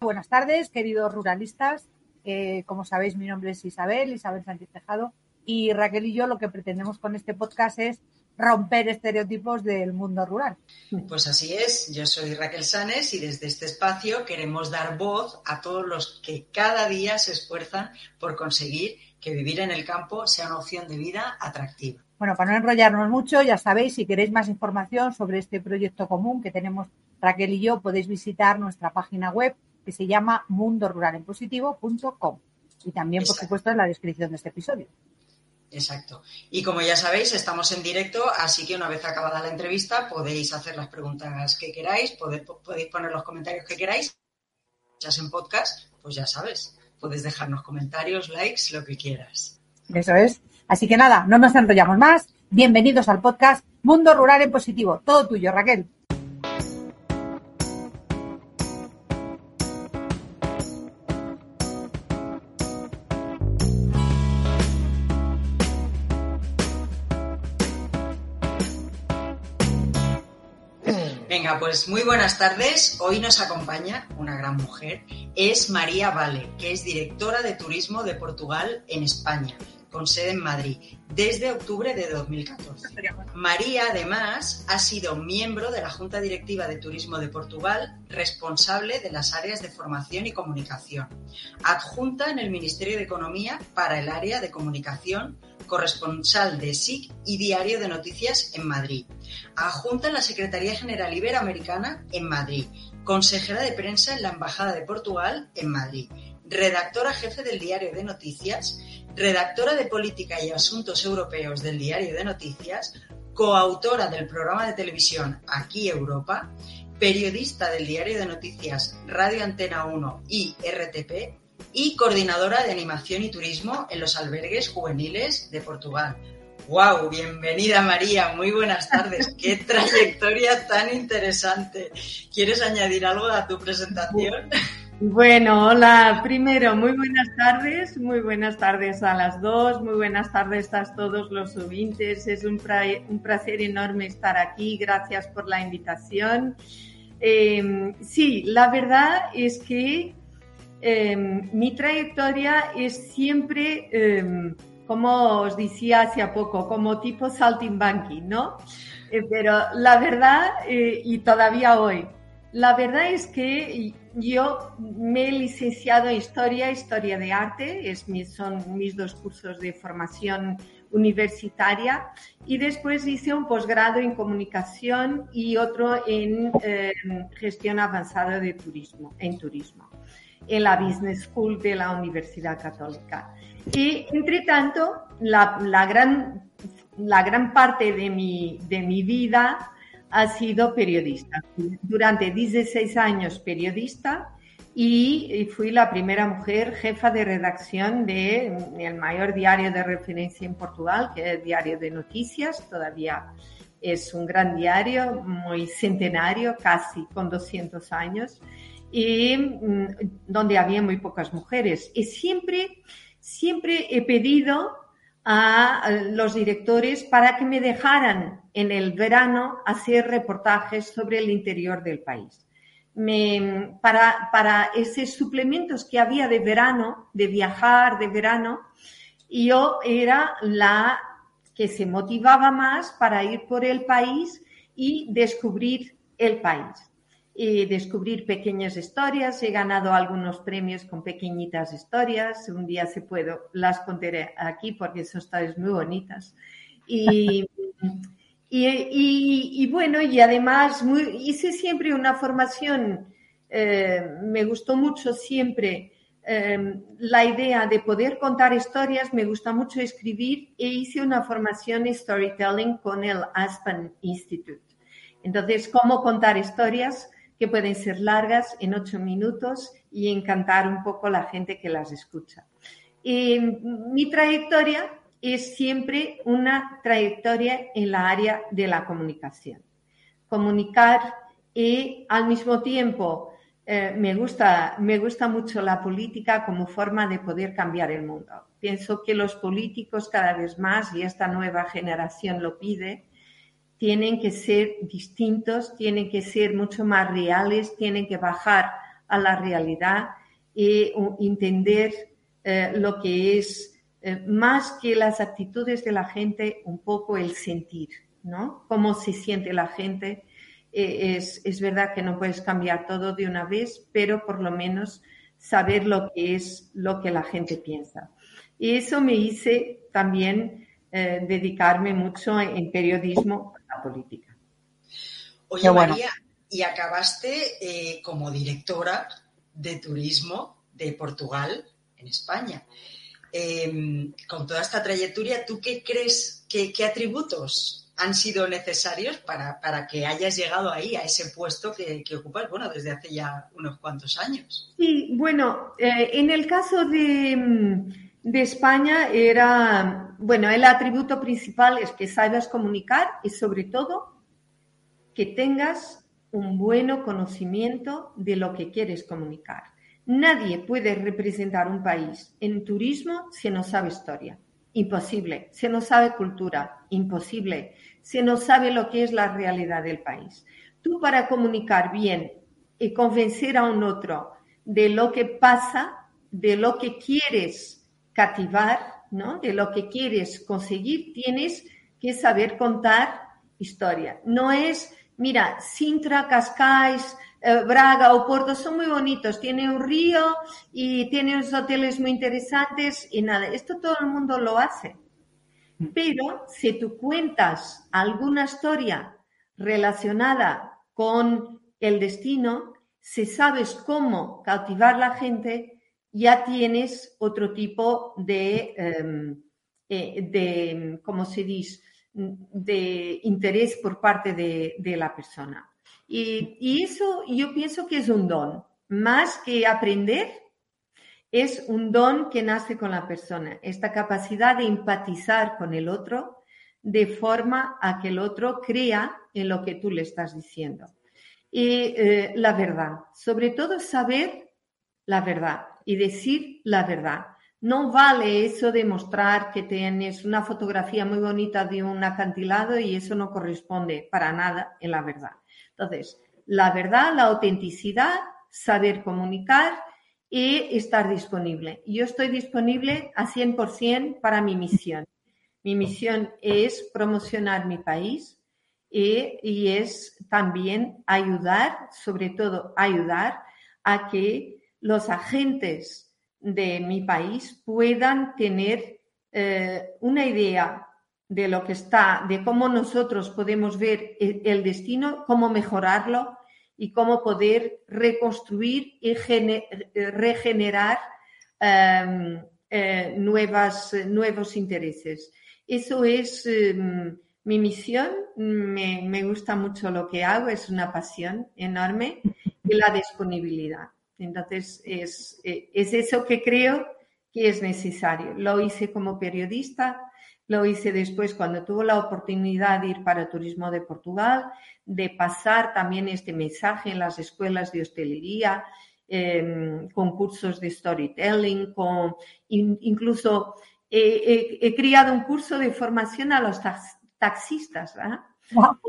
Buenas tardes, queridos ruralistas. Eh, como sabéis, mi nombre es Isabel, Isabel Sánchez Tejado, y Raquel y yo lo que pretendemos con este podcast es romper estereotipos del mundo rural. Pues así es, yo soy Raquel Sanes y desde este espacio queremos dar voz a todos los que cada día se esfuerzan por conseguir que vivir en el campo sea una opción de vida atractiva. Bueno, para no enrollarnos mucho, ya sabéis, si queréis más información sobre este proyecto común que tenemos Raquel y yo, podéis visitar nuestra página web que se llama mundoruralenpositivo.com y también, por supuesto, en la descripción de este episodio. Exacto. Y como ya sabéis, estamos en directo, así que una vez acabada la entrevista podéis hacer las preguntas que queráis, podéis, poner los comentarios que queráis. Echas en podcast, pues ya sabes, puedes dejarnos comentarios, likes, lo que quieras. Eso es. Así que nada, no nos enrollamos más. Bienvenidos al podcast Mundo Rural en Positivo. Todo tuyo, Raquel. Pues muy buenas tardes. Hoy nos acompaña una gran mujer. Es María Vale, que es directora de turismo de Portugal en España, con sede en Madrid, desde octubre de 2014. María, además, ha sido miembro de la Junta Directiva de Turismo de Portugal, responsable de las áreas de formación y comunicación, adjunta en el Ministerio de Economía para el área de comunicación corresponsal de SIC y Diario de Noticias en Madrid, adjunta en la Secretaría General Iberoamericana en Madrid, consejera de prensa en la Embajada de Portugal en Madrid, redactora jefe del Diario de Noticias, redactora de Política y Asuntos Europeos del Diario de Noticias, coautora del programa de televisión Aquí Europa, periodista del Diario de Noticias Radio Antena 1 y RTP y coordinadora de animación y turismo en los albergues juveniles de Portugal. ¡Wow! Bienvenida María, muy buenas tardes. ¡Qué trayectoria tan interesante! ¿Quieres añadir algo a tu presentación? Bueno, hola. Primero, muy buenas tardes, muy buenas tardes a las dos, muy buenas tardes a todos los oyentes. Es un, placer enorme estar aquí. Gracias por la invitación. Eh, sí, la verdad es que Em, mi trayectoria es siempre, em, como os decía hace poco, como tipo saltimbanqui, ¿no? Eh, pero la verdad, eh, y todavía hoy, la verdad es que yo me he licenciado en Historia, Historia de Arte, es son mis dos cursos de formación universitaria, y después hice un posgrado en Comunicación y otro en em, Gestión Avanzada de Turismo, en Turismo en la Business School de la Universidad Católica. Y, entre tanto, la, la, gran, la gran parte de mi, de mi vida ha sido periodista. Durante 16 años periodista y fui la primera mujer jefa de redacción de el mayor diario de referencia en Portugal, que es el Diario de Noticias, todavía es un gran diario, muy centenario, casi con 200 años y mm, donde había muy pocas mujeres. Y siempre, siempre he pedido a los directores para que me dejaran en el verano hacer reportajes sobre el interior del país. Me, para, para esos suplementos que había de verano, de viajar de verano, yo era la que se motivaba más para ir por el país y descubrir el país y descubrir pequeñas historias. He ganado algunos premios con pequeñitas historias. Un día se puedo, las contaré aquí porque son historias muy bonitas. Y, y, bueno, y además hice siempre una formación, eh, me gustó mucho siempre eh, la idea de poder contar historias, me gusta mucho escribir e hice una formación en storytelling con el Aspen Institute. Entonces, cómo contar historias que pueden ser largas en ocho minutos y encantar un poco a la gente que las escucha. mi trayectoria es siempre una trayectoria en la área de la comunicación. Comunicar y al mismo tiempo eh, me, gusta, me gusta mucho la política como forma de poder cambiar el mundo. Pienso que los políticos cada vez más, y esta nueva generación lo pide, tienen que ser distintos, tienen que ser mucho más reales, tienen que bajar a la realidad y entender eh, lo que es eh, más que las actitudes de la gente, un poco el sentir, ¿no? Cómo se siente la gente. Eh, es, es, verdad que no puedes cambiar todo de una vez, pero por lo menos saber lo que es lo que la gente piensa. Y eso me hice también dedicarme mucho en periodismo política. Oye, María, y acabaste eh, como directora de turismo de Portugal en España. Em, con toda esta trayectoria, ¿tú qué crees, que, qué atributos han sido necesarios para, que hayas llegado ahí, a ese puesto que, ocupas, bueno, desde hace ya unos cuantos años? Sí, bueno, eh, en el caso de, de España era bueno, el atributo principal es que sabes comunicar y sobre todo que tengas un buen conocimiento de lo que quieres comunicar. Nadie puede representar un país en turismo si no sabe historia. Imposible. Si no sabe cultura. Imposible. Si no sabe lo que es la realidad del país. Tú para comunicar bien y convencer a un otro de lo que pasa, de lo que quieres cativar, de lo que quieres conseguir, tienes que saber contar historia. No es, mira, Sintra, Cascais, eh, Braga o Porto son muy bonitos, tiene un río y tiene unos hoteles muy interesantes y nada, esto todo el mundo lo hace. Pero si tú cuentas alguna historia relacionada con el destino, si sabes cómo cautivar la gente, ya tienes otro tipo de, em, eh, de ¿cómo se dice?, de interés por parte de, la persona. Y, y, eso yo pienso que es un don, más que aprender, es un don que nace con la persona, esta capacidad de empatizar con el otro de forma a que el otro crea en lo que tú le estás diciendo. Y eh, la verdad, sobre todo saber la verdad y decir la verdad. No vale eso de mostrar que tienes una fotografía muy bonita de un acantilado y eso no corresponde para nada en la verdad. Entonces, la verdad, la autenticidad, saber comunicar y estar disponible. Yo estoy disponible a 100% para mi misión. Mi misión es promocionar mi país y, y es también ayudar, sobre todo ayudar a que los agentes de mi país puedan tener eh, una idea de lo que está, de cómo nosotros podemos ver el destino, cómo mejorarlo y cómo poder reconstruir y regenerar em, eh, nuevos intereses. Eso es em, mi misión, me, me gusta mucho lo que hago, es una pasión enorme y la disponibilidad. Entonces, es, eh, es eso que creo que es necesario. Lo hice como periodista, lo hice después cuando tuve la oportunidad de ir para Turismo de Portugal, de pasar también este mensaje en las escuelas de hostelería, eh, con cursos de storytelling, con, incluso he criado un curso de formación a los taxistas, ¿verdad?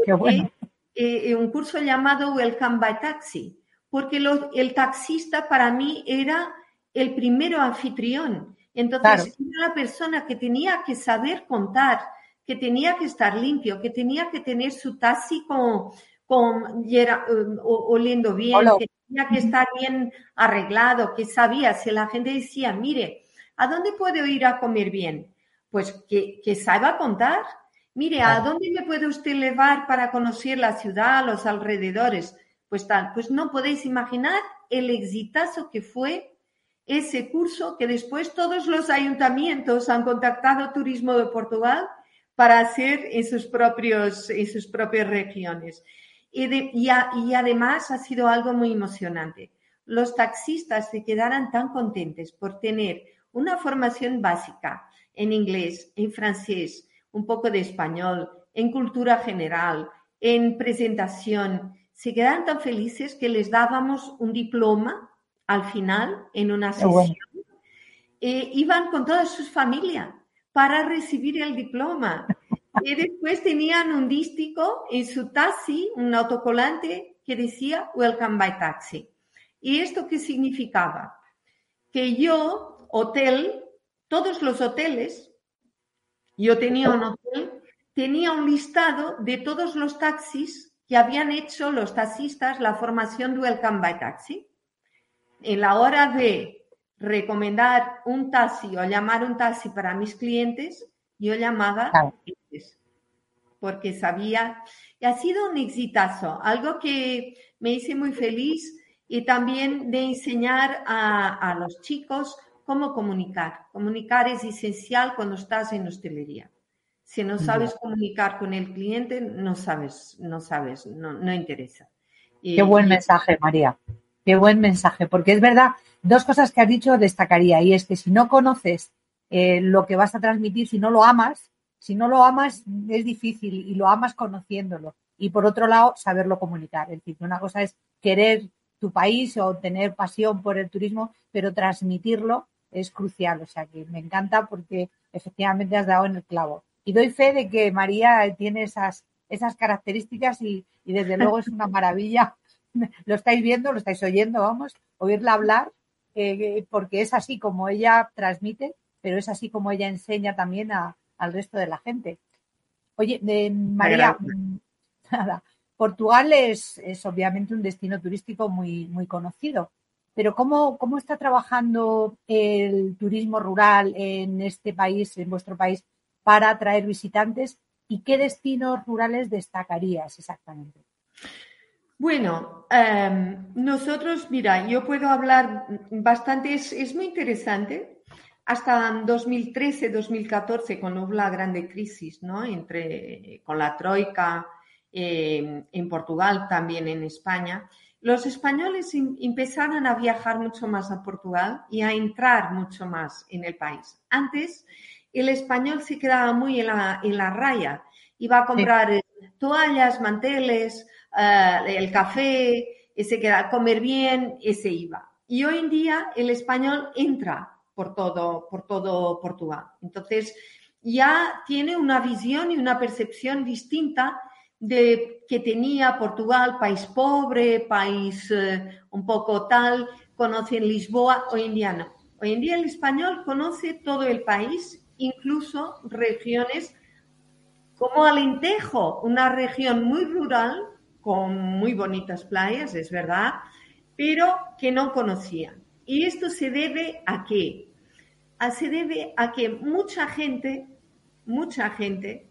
qué bueno. Eh, un curso llamado Welcome by Taxi porque el taxista para mí era el primero anfitrión. Entonces, era la persona que tenía que saber contar, que tenía que estar limpio, que tenía que tener su taxi con, con um, oliendo bien, que tenía que estar bien arreglado, que sabía, si la gente decía, mire, ¿a dónde puedo ir a comer bien? Pues que, que saiba contar. Mire, ¿a dónde me puede usted llevar para conocer la ciudad, los alrededores? Pues tal, pues no podéis imaginar el exitazo que fue ese curso que después todos los ayuntamientos han contactado Turismo de Portugal para hacer en sus, propios, en sus propias regiones. y, además ha sido algo muy emocionante. Los taxistas se quedaron tan contentos por tener una formación básica en inglés, en francés, un poco de español, en cultura general, en presentación. Se quedaron tan felices que les dábamos un diploma al final en una sesión. Eh, iban con toda su familia para recibir el diploma. Y después tenían un dístico en su taxi, un autocolante que decía Welcome by Taxi. ¿Y esto qué significaba? Que yo, hotel, todos los hoteles, yo tenía un hotel, tenía un listado de todos los taxis que habían hecho los taxistas la formación de Welcome by Taxi. En la hora de recomendar un taxi o llamar un taxi para mis clientes, yo llamaba porque sabía, y ha sido un exitazo, algo que me hice muy feliz y también de enseñar a, los chicos cómo comunicar. Comunicar es esencial cuando estás en hostelería. Si no sabes comunicar con el cliente, no sabes, no sabes, no, no interesa. Qué buen mensaje, María. Qué buen mensaje, porque es verdad, dos cosas que has dicho destacaría, y es que si no conoces eh, lo que vas a transmitir, si no lo amas, si no lo amas es difícil y lo amas conociéndolo. Y por otro lado, saberlo comunicar. Es decir, una cosa es querer tu país o tener pasión por el turismo, pero transmitirlo es crucial. O sea que me encanta porque efectivamente has dado en el clavo. Y doy fe de que María tiene esas, esas características y, y desde luego es una maravilla. Lo estáis viendo, lo estáis oyendo, vamos, oírla hablar, eh, porque es así como ella transmite, pero es así como ella enseña también a, al resto de la gente. Oye, de María, nada, Portugal es, es, obviamente un destino turístico muy, muy conocido, pero ¿cómo, ¿cómo está trabajando el turismo rural en este país, en vuestro país, para atraer visitantes y qué destinos rurales destacarías exactamente? Bueno, em, nosotros, mira, yo puedo hablar bastante, es, es muy interesante hasta 2013-2014, cuando hubo la grande crisis, ¿no? Entre, con la troika eh, en Portugal, también en España, los españoles empezaron a viajar mucho más a Portugal y a entrar mucho más en el país. Antes, el español se quedaba muy en la, en la raya. Iba a comprar eh, toallas, manteles, eh, el café, se quedaba a comer bien y se iba. Y hoy en día el español entra por todo, por todo Portugal. Entonces, ya tiene una visión y una percepción distinta de que tenía Portugal, país pobre, país eh, un poco tal, conocen Lisboa, hoy en día no. Hoy en día el español conoce todo el país, incluso regiones como Alentejo, una región muy rural, con muy bonitas playas, es verdad, pero que no conocían. Y esto se debe a qué? se debe a que mucha gente, mucha gente,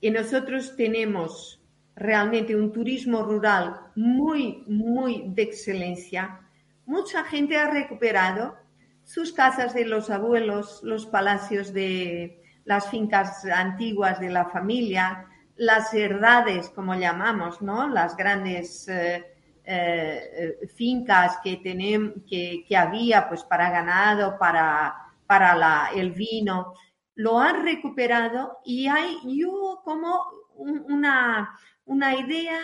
y nosotros tenemos realmente un turismo rural muy, muy de excelencia, mucha gente ha recuperado sus casas de los abuelos, los palacios de las fincas antiguas de la familia, las herdades, como llamamos, ¿no? Las grandes eh, eh, fincas que, tenemos, que, que había pues para ganado, para para el vino, lo han recuperado y hay yo como una, una idea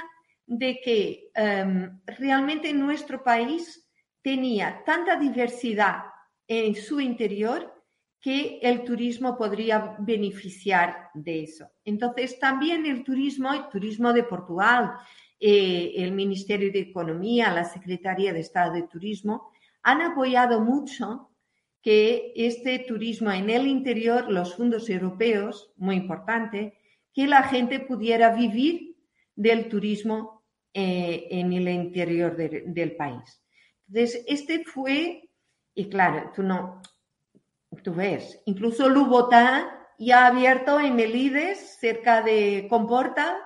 de que em, realmente nuestro país tenía tanta diversidad en su interior que el turismo podría beneficiar de eso. Entonces, también el turismo, el turismo de Portugal, eh, el Ministerio de Economía, la Secretaría de Estado de Turismo, han apoyado mucho que este turismo en el interior, los fondos europeos, muy importante, que la gente pudiera vivir del turismo eh, en el interior del país. Entonces, este fue, y claro, tú no, tú ves, incluso Lubotá ya ha abierto en Melides, cerca de Comporta,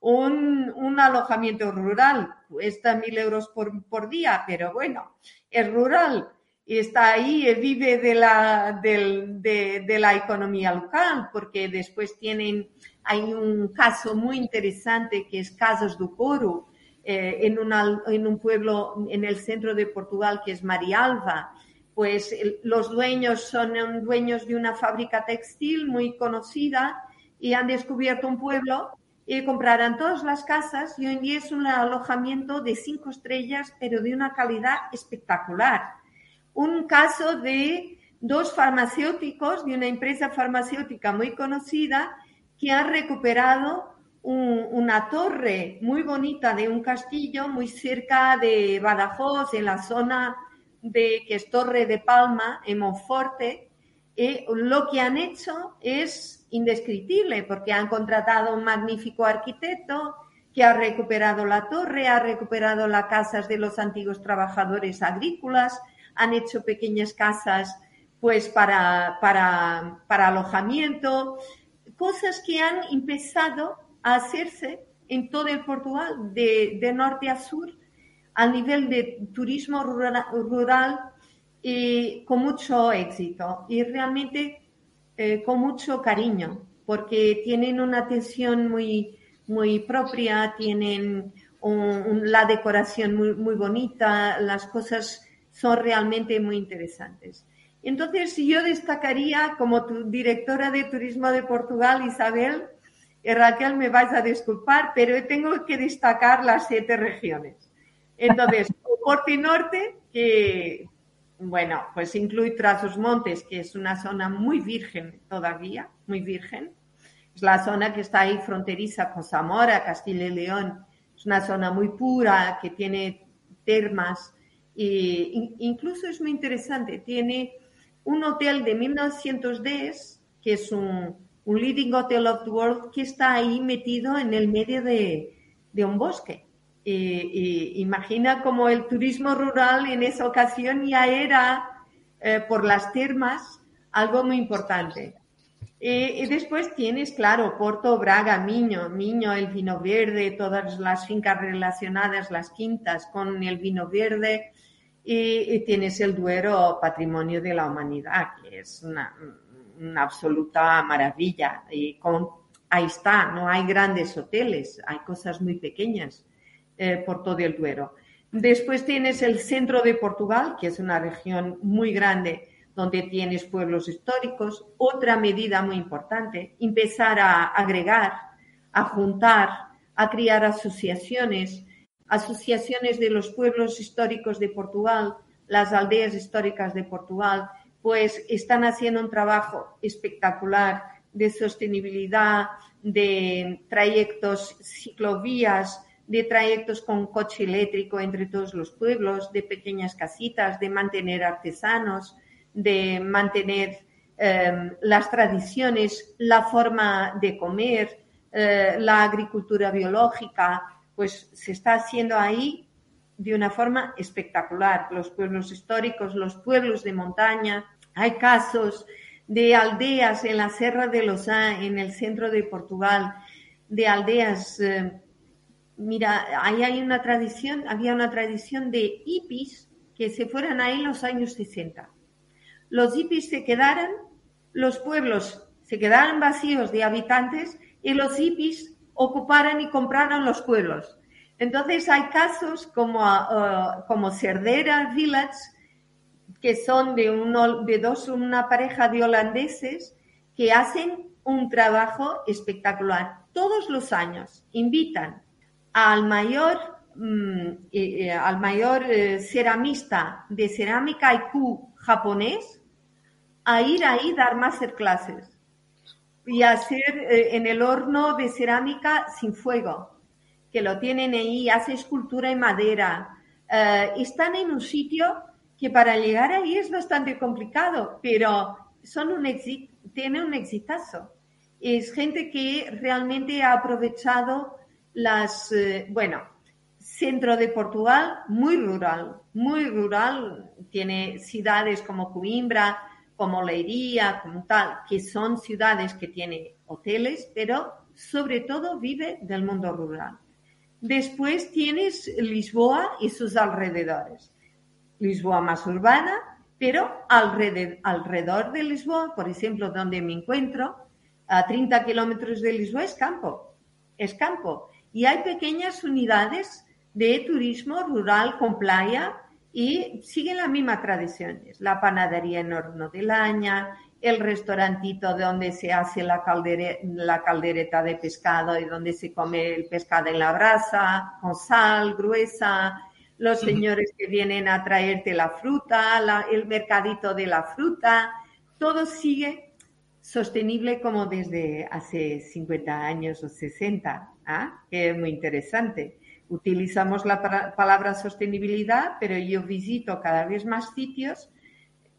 un, un, alojamiento rural. Cuesta mil euros por, por día, pero bueno, es rural está ahí, y vive de la, de, la economía local, porque después tienen, hay un caso muy interesante que es Casas do Coro, eh, en, en, un pueblo en el centro de Portugal que es Marialva, pues los dueños son dueños de una fábrica textil muy conocida y han descubierto un pueblo y comprarán todas las casas y hoy en día es un alojamiento de cinco estrellas, pero de una calidad espectacular. Un caso de dos farmacéuticos de una empresa farmacéutica muy conocida que han recuperado una torre muy bonita de un castillo muy cerca de Badajoz, en la zona de que es Torre de Palma, en Monforte. Lo que han hecho es indescriptible porque han contratado un magnífico arquitecto que ha recuperado la torre, ha recuperado las casas de los antiguos trabajadores agrícolas, han hecho pequeñas casas pues para, para, para alojamiento, cosas que han empezado a hacerse en todo el Portugal, de, de norte a sur, a nivel de turismo rural, y con mucho éxito y realmente eh, con mucho cariño, porque tienen una atención muy, muy propia, tienen la decoración muy, muy bonita, las cosas son realmente muy interesantes. Entonces, yo destacaría como directora de turismo de Portugal, Isabel, y Raquel, me vais a disculpar, pero tengo que destacar las siete regiones. Entonces, Porto Norte, que, bueno, pues incluye Tras Montes, que es una zona muy virgen todavía, muy virgen. Es la zona que está ahí fronteriza con Zamora, Castilla y León. Es una zona muy pura, que tiene termas. E incluso es muy interesante, tiene un hotel de 1910, que es un, Leading Hotel of the World, que está ahí metido en el medio de, un bosque. Y, imagina como el turismo rural en esa ocasión ya era, eh, por las termas, algo muy importante. y después tienes, claro, Porto, Braga, Miño, Miño, el vino verde, todas las fincas relacionadas, las quintas con el vino verde, y, tienes el Duero Patrimonio de la Humanidad, que es una, absoluta maravilla. Y ahí está, no hay grandes hoteles, hay cosas muy pequeñas eh, por todo el Duero. Después tienes el centro de Portugal, que es una región muy grande donde tienes pueblos históricos. Otra medida muy importante, empezar a agregar, a juntar, a crear asociaciones asociaciones de los pueblos históricos de Portugal, las aldeas históricas de Portugal, pues están haciendo un trabajo espectacular de sostenibilidad, de trayectos ciclovías, de trayectos con coche eléctrico entre todos los pueblos, de pequeñas casitas, de mantener artesanos, de mantener em, las tradiciones, la forma de comer, eh, la agricultura biológica, pues se está haciendo ahí de una forma espectacular. Los pueblos históricos, los pueblos de montaña, hay casos de aldeas en la Serra de Losá, en el centro de Portugal, de aldeas. Eh, mira, ahí hay una tradición, había una tradición de hippies que se fueran ahí en los años 60. Los hippies se quedaron, los pueblos se quedaron vacíos de habitantes y los hippies ocuparan y compraran los pueblos. Entonces hay casos como, uh, como Cerdera Village, que son de, uno, de dos, una pareja de holandeses que hacen un trabajo espectacular. Todos los años invitan al mayor, mm, al mayor eh, ceramista de cerámica haiku japonés a ir ahí dar masterclasses y hacer eh, en el horno de cerámica sin fuego, que lo tienen ahí, hace escultura en madera. Eh, están en un sitio que para llegar ahí es bastante complicado, pero son un tiene un exitazo. Es gente que realmente ha aprovechado las, eh, bueno, centro de Portugal, muy rural, muy rural, tiene ciudades como Coimbra, como Leiría, como tal, que son ciudades que tienen hoteles, pero sobre todo vive del mundo rural. Después tienes Lisboa y sus alrededores. Lisboa más urbana, pero alrededor de Lisboa, por ejemplo, donde me encuentro, a 30 kilómetros de Lisboa es campo, es campo. Y hay pequeñas unidades de turismo rural con playa y siguen las mismas tradiciones. La panadería en horno de laña, el restaurantito donde se hace la, la caldereta de pescado y donde se come el pescado en la brasa, con sal gruesa, los señores que vienen a traerte la fruta, el mercadito de la fruta, todo sigue sostenible como desde hace 50 años o 60, ¿ah? que es muy interesante. Utilizamos la palabra sostenibilidad, pero yo visito cada vez más sitios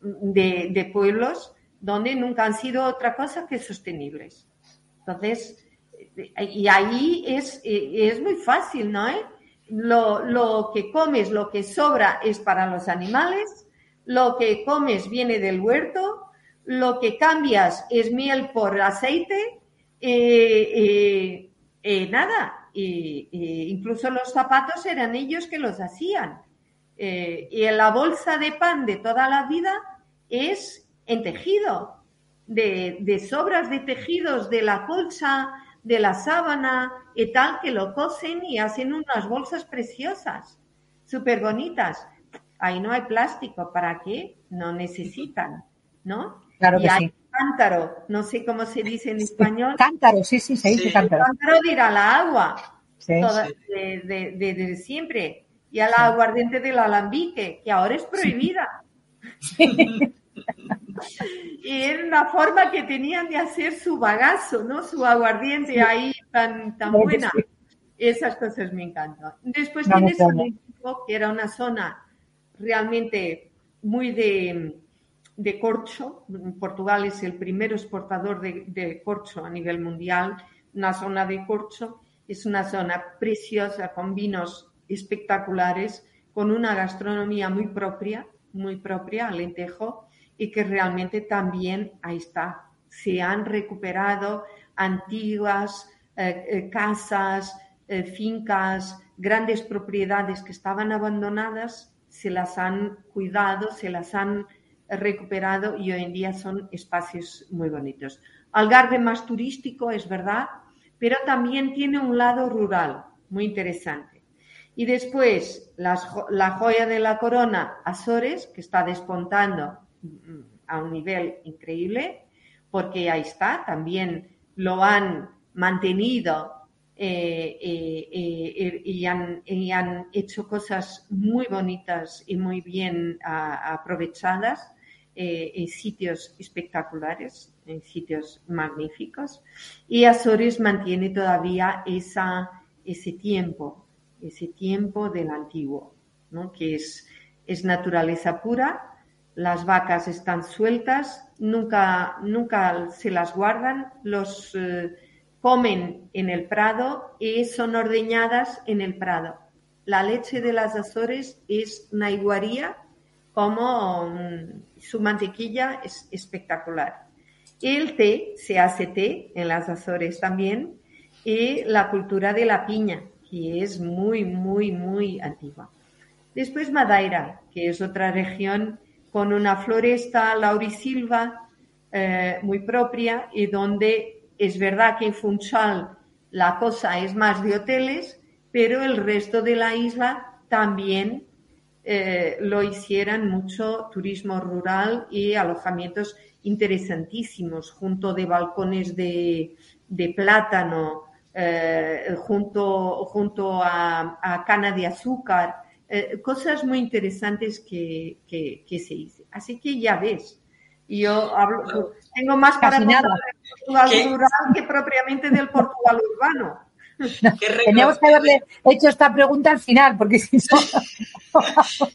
de, pueblos donde nunca han sido otra cosa que sostenibles. Entonces, y ahí es, es muy fácil, ¿no? lo, lo que comes, lo que sobra es para los animales, lo que comes viene del huerto, lo que cambias es miel por aceite, eh, eh, eh, nada, incluso los zapatos eran ellos que los hacían. y la bolsa de pan de toda la vida es en tejido, de, de sobras de tejidos de la colcha, de la sábana y tal, que lo cosen y hacen unas bolsas preciosas, súper bonitas. Ahí no hay plástico, ¿para qué? No necesitan, ¿no? Claro que y hay cántaro, no sé cómo se dice en español. Cántaro, sí, sí, se dice cántaro. Cántaro de ir a la agua, de, de, siempre. Y a la aguardiente del alambique, que ahora es prohibida. y era una forma que tenían de hacer su bagazo, ¿no? Su aguardiente ahí tan, tan buena. Esas cosas me encantan. Después tienes que era una zona realmente muy de, de corcho. Portugal es el primer exportador de, corcho a nivel mundial. Una zona de corcho es una zona preciosa con vinos espectaculares, con una gastronomía muy propia, muy propia, Alentejo y que realmente también ahí está. Se han recuperado antiguas eh, eh, casas, eh, fincas, grandes propiedades que estaban abandonadas, se las han cuidado, se las han recuperado y hoy en día son espacios muy bonitos. Algarve más turístico, es verdad, pero también tiene un lado rural muy interesante. Y después, la joya de la corona, Azores, que está despuntando a un nivel increíble, porque ahí está, también lo han mantenido eh, eh, eh, y, han, hecho cosas muy bonitas y muy bien aprovechadas en sitios espectaculares, en sitios magníficos. Y Azores mantiene todavía esa, ese tiempo, ese tiempo del antiguo, ¿no? que es, es naturaleza pura las vacas están sueltas, nunca, nunca se las guardan, los eh, comen en el prado y son ordeñadas en el prado. La leche de las Azores es una iguaría, como su mantequilla es espectacular. El té, se hace té en las Azores también, y la cultura de la piña, que es muy, muy, muy antigua. Después Madeira, que es otra región con una floresta laurisilva eh, muy propia y donde es verdad que en Funchal la cosa es más de hoteles, pero el resto de la isla también eh, lo hicieran mucho turismo rural y alojamientos interesantísimos, junto de balcones de, plátano, eh, junto, junto a, a, cana de azúcar. Eh, cosas muy interesantes que, se hizo. Así que ya ves, yo hablo, tengo más para nada del Portugal rural que propiamente del Portugal urbano. Teníamos que haberle hecho esta pregunta al final, porque si no.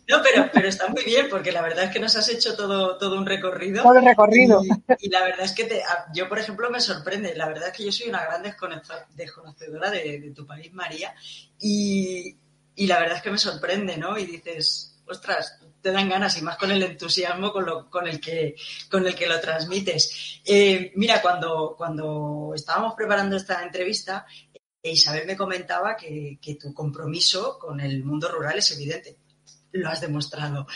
no, pero, pero está muy bien, porque la verdad es que nos has hecho todo, todo un recorrido. Todo el recorrido. Y, la verdad es que te, yo, por ejemplo, me sorprende. La verdad es que yo soy una gran desconocedora de, de tu país, María. Y, y la verdad es que me sorprende, ¿no? Y dices, ostras, te dan ganas y más con el entusiasmo con, lo, con, el, que, con el que lo transmites. Eh, mira, cuando, cuando estábamos preparando esta entrevista, Isabel me comentaba que, tu compromiso con el mundo rural es evidente. Lo has demostrado.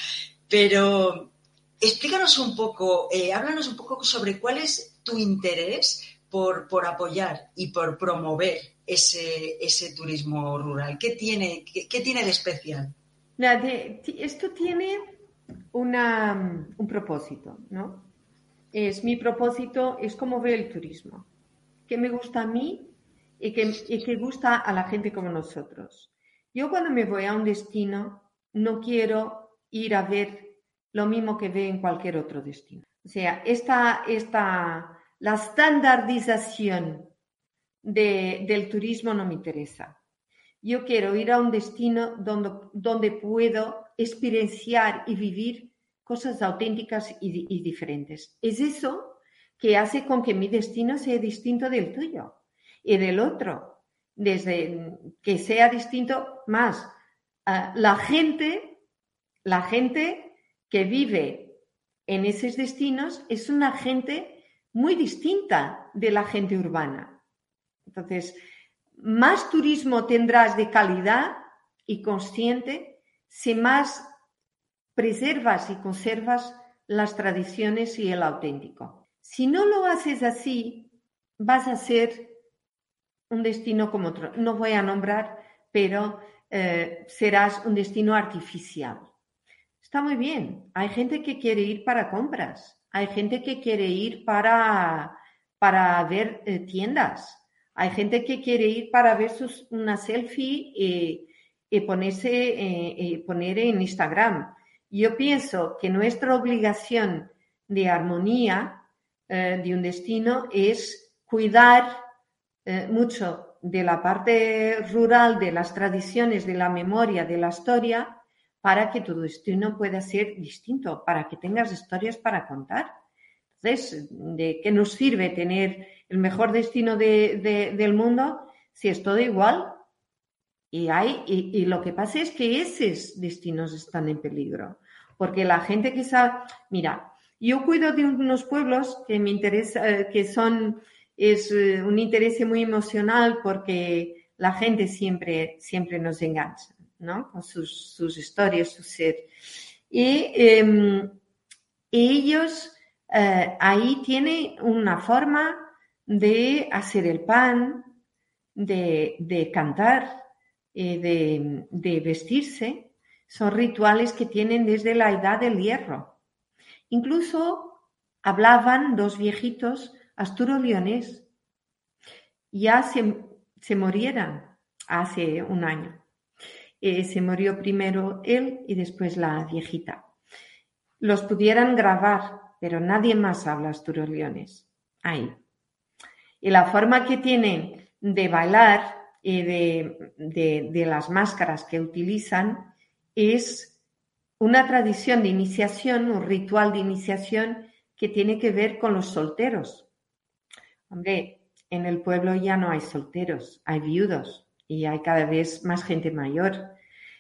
Pero explícanos un poco, eh, háblanos un poco sobre cuál es tu interés por, apoyar y por promover ese, turismo rural? ¿Qué tiene, qué, de especial? esto tiene un propósito, ¿no? Es mi propósito, es como veo el turismo, que me gusta a mí y que, y que gusta a la gente como nosotros. Yo cuando me voy a un destino no quiero ir a ver lo mismo que ve en cualquier otro destino. O sea, esta, esta, la estandarización del turismo no me interesa. Yo quiero ir a un destino donde, donde puedo experienciar y vivir cosas auténticas y diferentes. Es eso que hace con que mi destino sea distinto del tuyo y del otro. Desde que sea distinto más. Ah, la gente, la gente que vive en esos destinos es una gente muy distinta de la gente urbana. Entonces, más turismo tendrás de calidad y consciente si más preservas y conservas las tradiciones y el auténtico. Si no lo haces así, vas a ser un destino como otro. No voy a nombrar, pero eh, serás un destino artificial. Está muy bien. Hay gente que quiere ir para compras. Hay gente que quiere ir para, para ver eh, tiendas. Hay gente que quiere ir para ver sus, una selfie y, ponerse, eh, poner en Instagram. Yo pienso que nuestra obligación de armonía eh, de un destino es cuidar mucho de la parte rural, de las tradiciones, de la memoria, de la historia, para que tu destino pueda ser distinto, para que tengas historias para contar. Entonces, ¿de qué nos sirve tener el mejor destino del mundo si es todo igual? Y, hay, y, lo que pasa es que esos destinos están en peligro, porque la gente sabe, mira, yo cuido de unos pueblos que me interesa, eh, que son, es eh, un interés muy emocional porque la gente siempre, siempre nos engancha. ¿no? Con sus, historias, su ser. Y em, ellos eh, ahí tienen una forma de hacer el pan, de, cantar, de, de, vestirse. Son rituales que tienen desde la edad del hierro. Incluso hablaban dos viejitos asturo-leones. Ya se, se hace un año. Eh, se murió primero él y después la viejita. Los pudieran grabar, pero nadie más habla leones. Ahí. Y la forma que tienen de bailar y de, de las máscaras que utilizan es una tradición de iniciación, un ritual de iniciación que tiene que ver con los solteros. Hombre, en el pueblo ya no hay solteros, hay viudos y hay cada vez más gente mayor.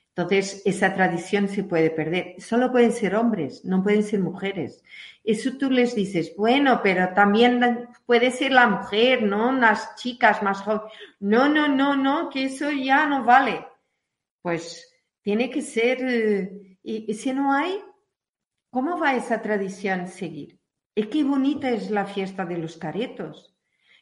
Entonces, esa tradición se puede perder. Solo pueden ser hombres, no pueden ser mujeres. Eso tú les dices, bueno, pero también puede ser la mujer, ¿no? Las chicas más jóvenes. No, no, no, no, que eso ya no vale. Pues tiene que ser, eh, y, si no hay, ¿cómo va esa tradición seguir? Y qué bonita es la fiesta de los caretos,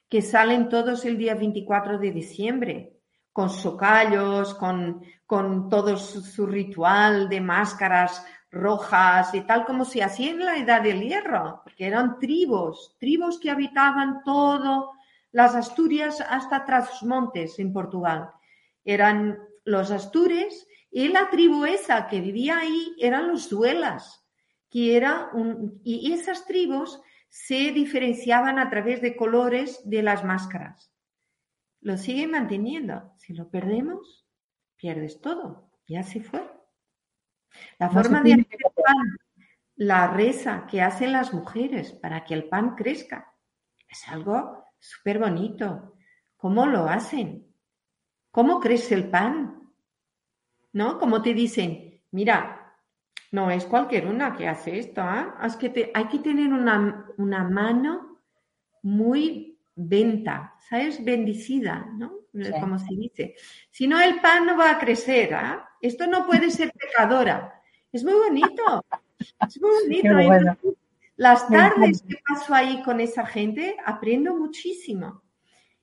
que salen todos el día 24 de diciembre con socallos, con, con todo su, ritual de máscaras rojas y tal como se hacía en la Edad del Hierro, porque eran tribus, tribus que habitaban todo las Asturias hasta tras los montes en Portugal. Eran los Astures y la tribu esa que vivía ahí eran los duelas, que era un, y esas tribus se diferenciaban a través de colores de las máscaras lo sigue manteniendo. Si lo perdemos, pierdes todo. Ya se fue. La forma de hacer el pan, la reza que hacen las mujeres para que el pan crezca, es algo súper bonito. ¿Cómo lo hacen? ¿Cómo crece el pan? ¿No? Como te dicen, mira, no es cualquier una que hace esto, ¿ah? Es que hay que tener una, una mano muy venta, ¿sabes? Bendicida, ¿no? Como se dice. Si no, el pan no va a crecer, ¿ah? Esto no puede ser pecadora. Es muy bonito. Es muy bonito. las tardes que paso ahí con esa gente, aprendo muchísimo.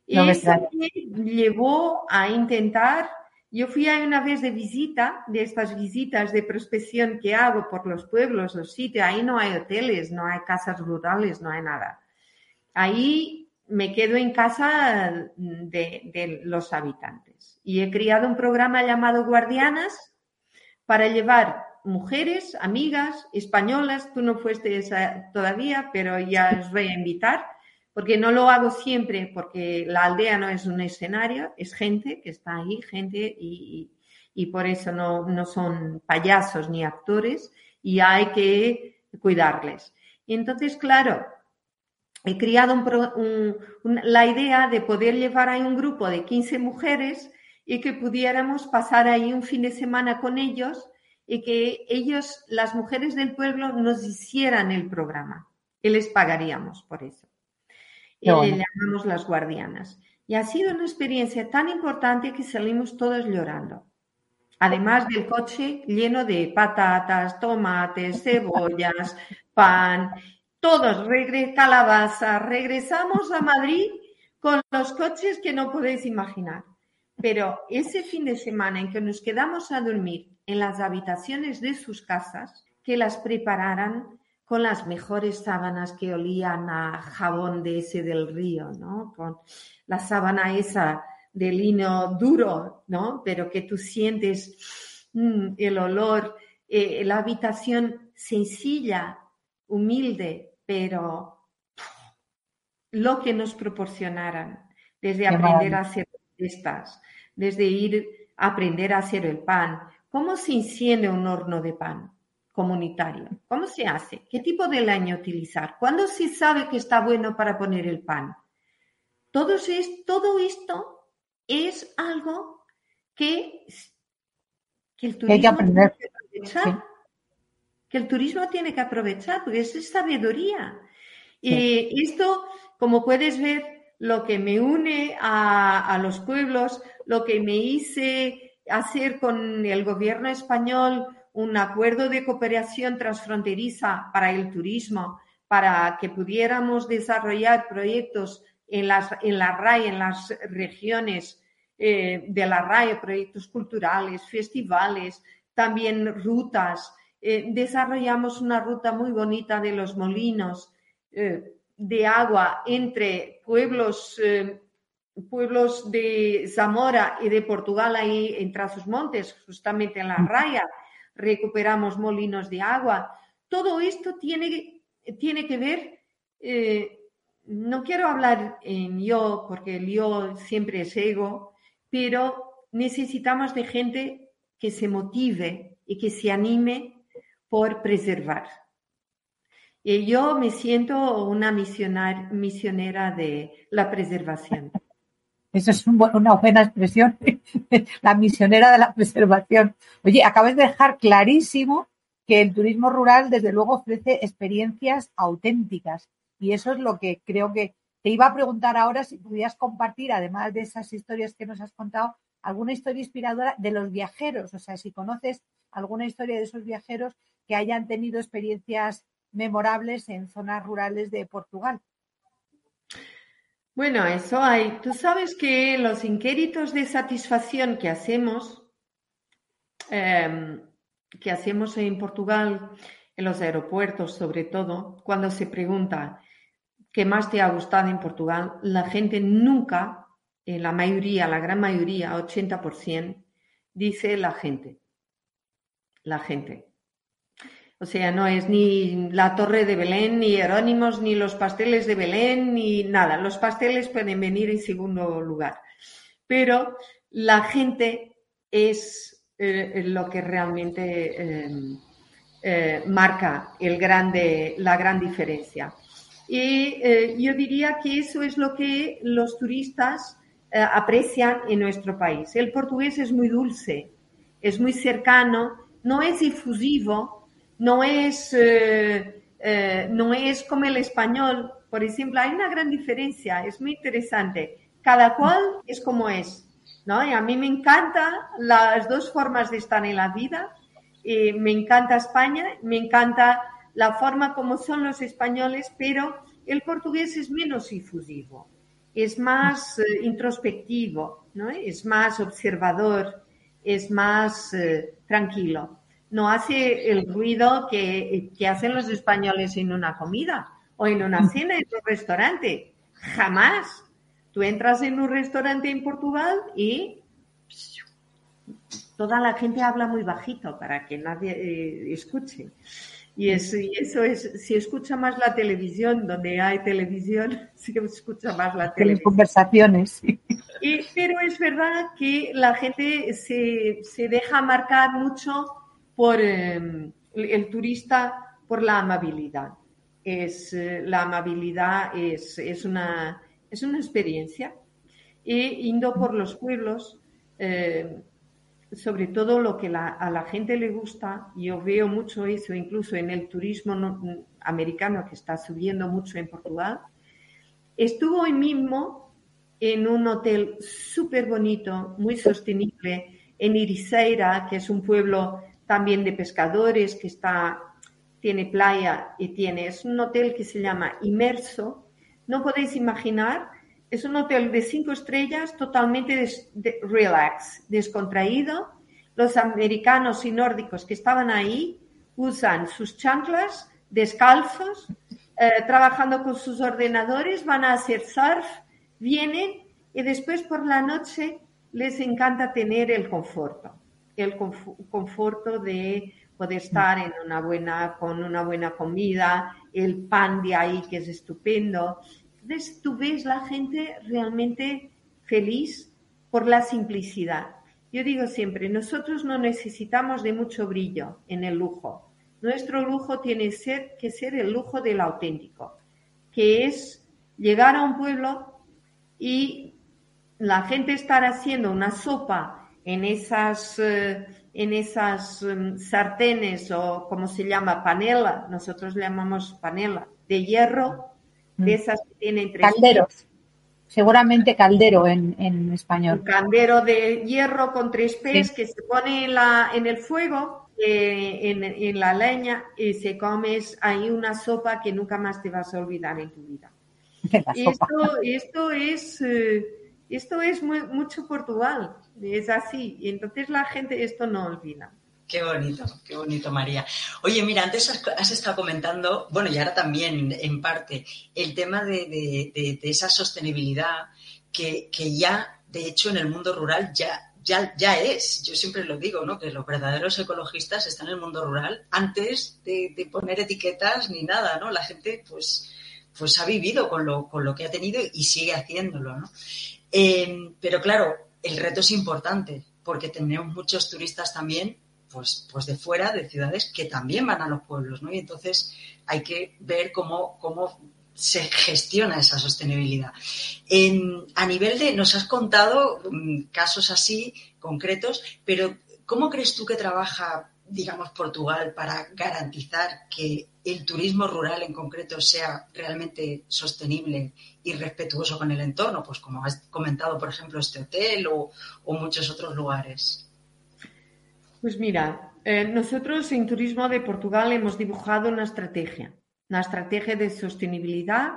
y eso me llevó a intentar, yo fui ahí una vez de visita, de estas visitas de prospección que hago por los pueblos, los sitios, ahí no hay hoteles, no hay casas rurales, no hay nada. Ahí me quedo en casa de, los habitantes. Y he creado un programa llamado Guardianas para llevar mujeres, amigas, españolas, tú no fuiste esa todavía, pero ya os voy a invitar, porque no lo hago siempre, porque la aldea no es un escenario, es gente que está ahí, gente, y, por eso no, son payasos ni actores, y hay que cuidarles. Y entonces, claro, he criado la idea de poder llevar ahí un grupo de 15 mujeres y que pudiéramos pasar ahí un fin de semana con ellos y que ellos, las mujeres del pueblo, nos hicieran el programa y les pagaríamos por eso. Y le llamamos las guardianas. Y ha sido una experiencia tan importante que salimos todos llorando. Además del coche lleno de patatas, tomates, cebollas, pan, todos, regre calabaza. Regresamos a Madrid con los coches que no podéis imaginar. Pero ese fin de semana en que nos quedamos a dormir en las habitaciones de sus casas, que las prepararan con las mejores sábanas que olían a jabón de ese del río, ¿no? Con la sábana esa de lino duro, ¿no? Pero que tú sientes mm, el olor, eh, la habitación sencilla, humilde, pero lo que nos proporcionaran, desde aprender a hacer estas, desde ir a aprender a hacer el pan, cómo se enciende un horno de pan comunitario, cómo se hace, qué tipo de leña utilizar, cuándo se sabe que está bueno para poner el pan. Todo, es, todo esto es algo que, el turismo tiene que aprovechar. Que el turismo tiene que aprovechar, porque es sabiduría. Y esto, como puedes ver, lo que me une a, los pueblos, lo que me hice hacer con el gobierno español un acuerdo de cooperación transfronteriza para el turismo, para que pudiéramos desarrollar proyectos en, las, en la RAI, en las regiones eh, de la RAI, proyectos culturales, festivales, también rutas. Eh, desarrollamos una ruta muy bonita de los molinos. Eh, de agua entre pueblos, pueblos de Zamora y de Portugal, ahí en Montes, justamente en la raya, recuperamos molinos de agua. Todo esto tiene, tiene que ver, eh, no quiero hablar en yo, porque el yo siempre es ego, pero necesitamos de gente que se motive y que se anime por preservar. Y yo me siento una misionera de la preservación. Eso es una buena expresión, la misionera de la preservación. Oye, acabas de dejar clarísimo que el turismo rural, desde luego, ofrece experiencias auténticas. Y eso es lo que creo que te iba a preguntar ahora si pudieras compartir, además de esas historias que nos has contado, alguna historia inspiradora de los viajeros. O sea, si conoces alguna historia de esos viajeros que hayan tenido experiencias memorables en zonas rurales de Portugal. Bueno, eso hay. Tú sabes que los inquéritos de satisfacción que hacemos, em, que hacemos en Portugal, en los aeropuertos sobre todo, cuando se pregunta qué más te ha gustado en Portugal, la gente nunca, la mayoría, la gran mayoría, 80%, dice la gente. La gente. O sea, no es ni la Torre de Belén, ni Jerónimos, ni los pasteles de Belén, ni nada. Los pasteles pueden venir en segundo lugar. Pero la gente es eh, lo que realmente eh, eh, marca el grande, la gran diferencia. Y yo diría que eso es lo que los turistas aprecian en nuestro país. El portugués es muy dulce, es muy cercano, no es difusivo, no es, eh, eh, no es como el español, por ejemplo, hay una gran diferencia, es muy interesante. Cada cual es como es, ¿no? Y a mí me encantan las dos formas de estar en la vida. Y me encanta España, me encanta la forma como son los españoles, pero el portugués es menos difusivo. es más eh, introspectivo, ¿no? es más observador, es más tranquilo. No hace el ruido que, que, hacen los españoles en una comida o en una cena en un restaurante. Jamás. Tú entras en un restaurante en Portugal y toda la gente habla muy bajito para que nadie eh, escuche. Y eso, eso, es, si escucha más la televisión, donde hay televisión, si escucha más la televisión. conversaciones. Y, pero es verdad que la gente se, se deja marcar mucho por em, el turista, por la amabilidad. Es, eh, la amabilidad es, es, una, es una experiencia. Y yendo por los pueblos, eh, sobre todo lo que a la gente le gusta, yo veo mucho eso incluso en el turismo americano que está subiendo mucho en Portugal, estuvo hoy mismo en un hotel súper bonito, muy sostenible, en Iriceira, que es un pueblo también de pescadores que está, tiene playa y tiene, es un hotel que se llama Inmerso. No podéis imaginar es un hotel de cinco estrellas totalmente relax, descontraído. Los americanos y nórdicos que estaban ahí usan sus chanclas descalzos, eh, trabajando con sus ordenadores, van a hacer surf, vienen y después por la noche les encanta tener el conforto, el conforto de poder estar en una buena, con una buena comida, el pan de ahí que es estupendo, entonces tú ves la gente realmente feliz por la simplicidad. Yo digo siempre, nosotros no necesitamos de mucho brillo en el lujo. Nuestro lujo tiene que ser el lujo del auténtico, que es llegar a un pueblo y la gente estar haciendo una sopa en esas, eh, en esas em, sartenes o como se llama, panela, nosotros le llamamos panela, de hierro, de mm. esas que tienen tres Calderos. Seguramente caldero en, en español. Un caldero de hierro con tres pies que se pone en, la, en el fuego, eh, en, en, la leña, y se comes ahí una sopa que nunca más te vas a olvidar en tu vida. Esto, esto es, eh, esto es muy, mucho Portugal, es así. Y entonces la gente esto no olvida. Qué bonito, qué bonito, María. Oye, mira, antes has, estado comentando, bueno, y ahora también en parte, el tema de, esa sostenibilidad que, ya, de hecho, en el mundo rural ya, ya, ya es. Yo siempre lo digo, ¿no? Que los verdaderos ecologistas están en el mundo rural antes de, poner etiquetas ni nada, ¿no? La gente, pues, pues ha vivido con lo, con lo que ha tenido y sigue haciéndolo, ¿no? Eh, pero claro, el reto es importante porque tenemos muchos turistas también pues, pues de fuera, de ciudades que también van a los pueblos, ¿no? Y entonces hay que ver cómo, cómo se gestiona esa sostenibilidad. a nivel de, nos has contado mm, casos así concretos, pero ¿cómo crees tú que trabaja, digamos, Portugal para garantizar que el turismo rural en concreto sea realmente sostenible y respetuoso con el entorno? Pues como has comentado, por ejemplo, este hotel o muchos otros lugares. Pues mira, eh, nosotros en Turismo de Portugal hemos dibujado una estrategia, una estrategia de sostenibilidad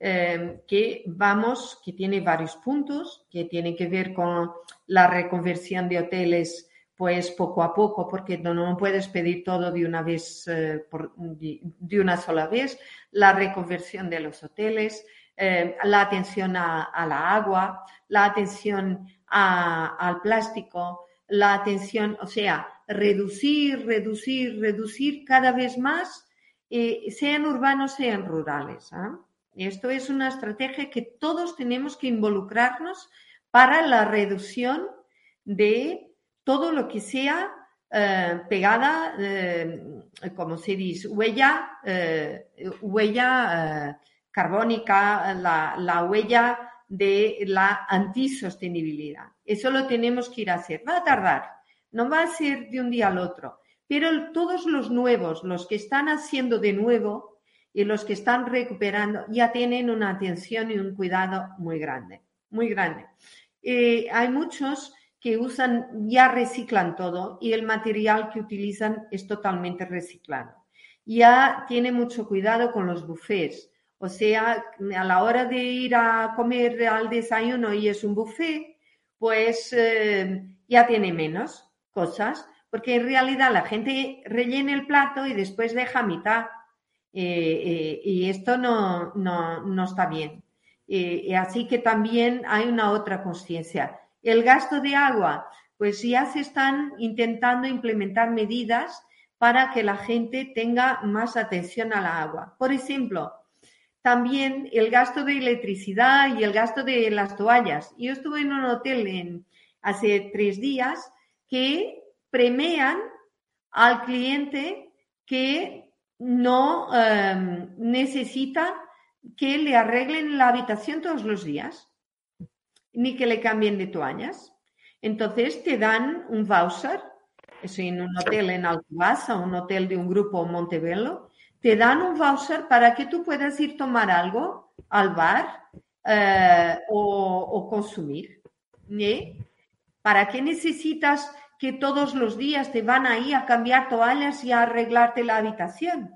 eh, que vamos, que tiene varios puntos, que tiene que ver con la reconversión de hoteles, pues poco a poco, porque no, puedes pedir todo de una vez, eh, de, una sola vez, la reconversión de los hoteles, la atención a, la agua, la atención al plástico, la atención, o sea, reducir, reducir, reducir cada vez más, eh, sean urbanos, sean rurales. ¿ah? Esto es una estrategia que todos tenemos que involucrarnos para la reducción de todo lo que sea eh, pegada, eh, como se dice, huella, huella carbónica, la, la huella de la antisostenibilidad. Eso lo tenemos que ir a hacer. Va a tardar, no va a ser de un día al otro, pero todos los nuevos, los que están haciendo de nuevo y los que están recuperando, ya tienen una atención y un cuidado muy grande, muy grande. Eh, hay muchos que usan, ya reciclan todo y el material que utilizan es totalmente reciclado. Ya tiene mucho cuidado con los bufés O sea, a la hora de ir a comer al desayuno y es un buffet, pues eh, ya tiene menos cosas, porque en realidad la gente rellena el plato y después deja mitad. Eh, eh, y esto no, no, está bien. así que también hay una otra conciencia. El gasto de agua, pues ya se están intentando implementar medidas para que la gente tenga más atención al agua. Por ejemplo, también el gasto de electricidad y el gasto de las toallas. Yo estuve en un hotel en, hace tres días que premian al cliente que no em, necesita que le arreglen la habitación todos los días, ni que le cambien de toallas. Entonces te dan un voucher, eso en un hotel en Altuasa, un hotel de un grupo Montebello, te dan un voucher para que tú puedas ir tomar algo al bar eh, o, consumir. ¿Para qué necesitas que todos los días te van ahí a cambiar toallas y a arreglarte la habitación?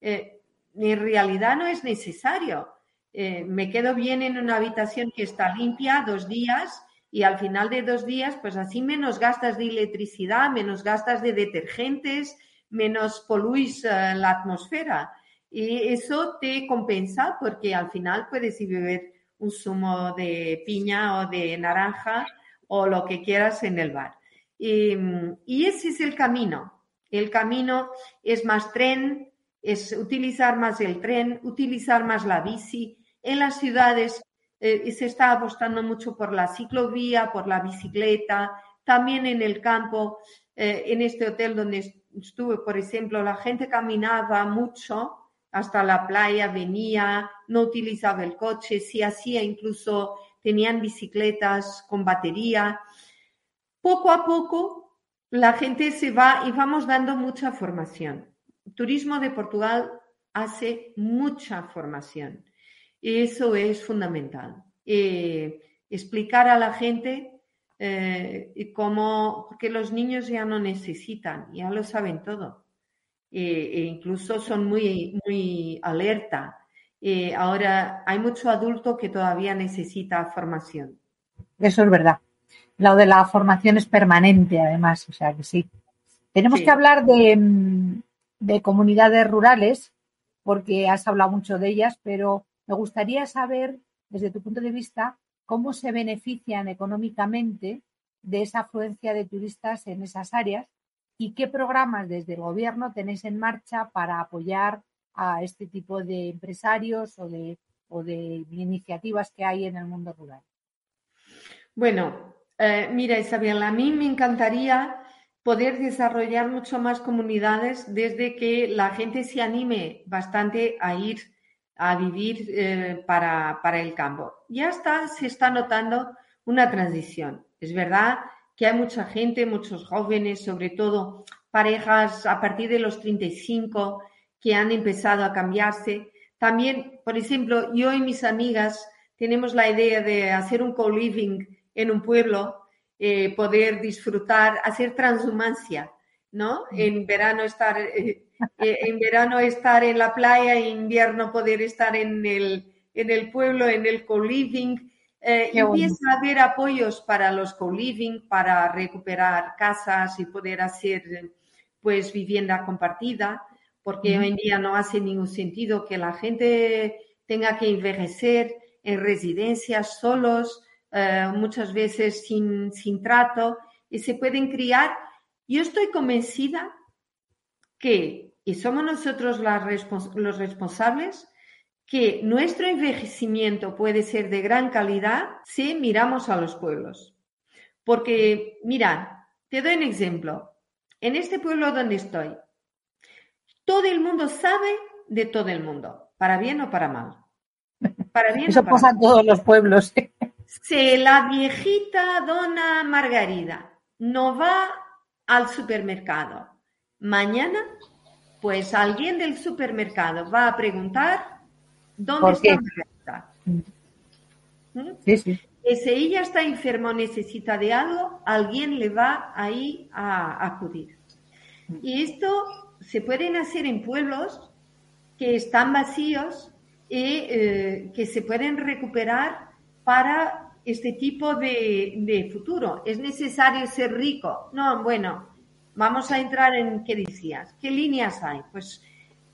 Eh, en realidad no es necesario. Eh, me quedo bien en una habitación que está limpia dos días y al final de dos días, pues así menos gastas de electricidad, menos gastas de detergentes, menos poluís eh, la atmósfera. Y eso te compensa porque al final puedes ir beber un zumo de piña o de naranja o lo que quieras en el bar. Y, ese es el camino. El camino es más tren, es utilizar más el tren, utilizar más la bici. En las ciudades eh, se está apostando mucho por la ciclovía, por la bicicleta, también en el campo, eh, en este hotel donde estuve, por ejemplo, la gente caminaba mucho hasta la playa, venía, no utilizaba el coche, si hacía incluso tenían bicicletas con batería. Poco a poco la gente se va y vamos dando mucha formación. Turismo de Portugal hace mucha formación eso es fundamental. Eh, explicar a la gente eh, cómo, que los niños ya no necesitan, ya lo saben todo. Eh, e incluso son muy, muy alerta ahora hay mucho adulto que todavía necesita formación. Eso es verdad. Lo de la formación es permanente, además, o sea que sí. Tenemos que hablar de, de comunidades rurales, porque has hablado mucho de ellas, pero me gustaría saber, desde tu punto de vista, cómo se benefician económicamente de esa afluencia de turistas en esas áreas y qué programas desde el gobierno tenéis en marcha para apoyar a este tipo de empresarios o de, iniciativas que hay en el mundo rural? Bueno, eh, mira Isabel, a mí me encantaría poder desarrollar mucho más comunidades desde que la gente se anime bastante a ir a vivir eh, para, para, el campo. Ya está, se está notando una transición. Es verdad que hay mucha gente, muchos jóvenes, sobre todo parejas a partir de los 35, que han empezado a cambiarse. También, por ejemplo, yo y mis amigas tenemos la idea de hacer un co-living en un pueblo, eh, poder disfrutar, hacer transhumancia, ¿no? En verano estar, eh, eh, en verano estar en la playa, en invierno poder estar en el, en el pueblo, en el co-living. empieza a haber apoyos para los co-living, para recuperar casas y poder hacer pues vivienda compartida porque hoy en día no hace ningún sentido que la gente tenga que envejecer en residencias solos, eh, muchas veces sin, sin trato, y se pueden criar. Yo estoy convencida que, y somos nosotros los responsables, que nuestro envejecimiento puede ser de gran calidad si miramos a los pueblos. Porque, mira, te doy un ejemplo. En este pueblo donde estoy, todo el mundo sabe de todo el mundo, para bien o para mal. Para bien Eso pasa en todos los pueblos. Si la viejita dona Margarida no va al supermercado mañana, pues alguien del supermercado va a preguntar dónde está Margarida. ¿Mm? Sí, sí. Y si ella está enferma o necesita de algo, alguien le va ahí a acudir. Y esto se pueden hacer en pueblos que están vacíos y que se pueden recuperar para este tipo de, futuro. ¿Es necesario ser rico? No, bueno, vamos a entrar en qué decías. ¿Qué líneas hay? Pues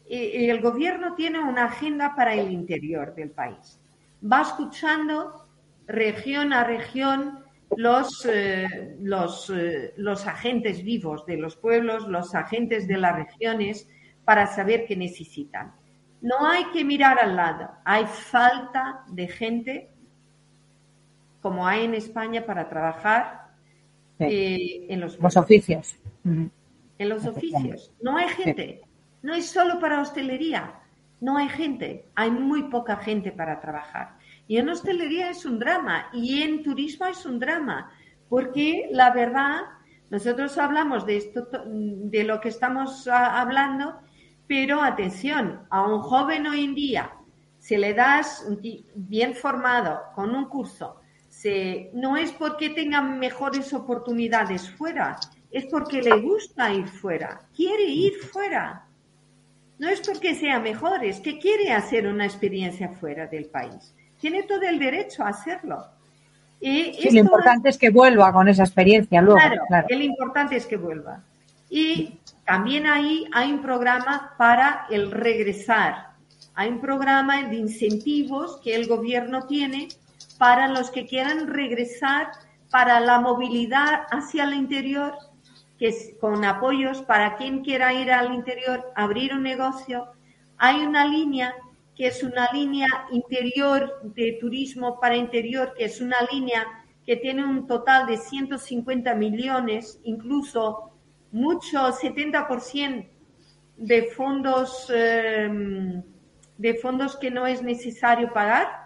el gobierno tiene una agenda para el interior del país. Va escuchando región a región los, eh, los, eh, los agentes vivos de los pueblos, los agentes de las regiones, para saber qué necesitan. No hay que mirar al lado, hay falta de gente como hay en España para trabajar eh, en los, oficios. En los oficios. No hay gente. No es solo para hostelería. No hay gente. Hay muy poca gente para trabajar. Y en hostelería es un drama y en turismo es un drama, porque la verdad, nosotros hablamos de esto, de lo que estamos ah, hablando, pero atención, a un joven hoy en día, si le das bien formado con un curso, se, no es porque tenga mejores oportunidades fuera, es porque le gusta ir fuera, quiere ir fuera. No es porque sea mejor, es que quiere hacer una experiencia fuera del país tiene todo el derecho a hacerlo. Y lo importante es que vuelva con esa experiencia luego. Claro, lo importante es que vuelva. Y también ahí hay un programa para el regresar. Hay un programa de incentivos que el gobierno tiene para los que quieran regresar para la movilidad hacia el interior, que es con apoyos para quien quiera ir al interior, abrir un negocio. Hay una línea que es una línea interior de turismo para interior, que es una línea que tiene un total de 150 millones, incluso mucho, 70% de fondos, em, de fondos que no es necesario pagar,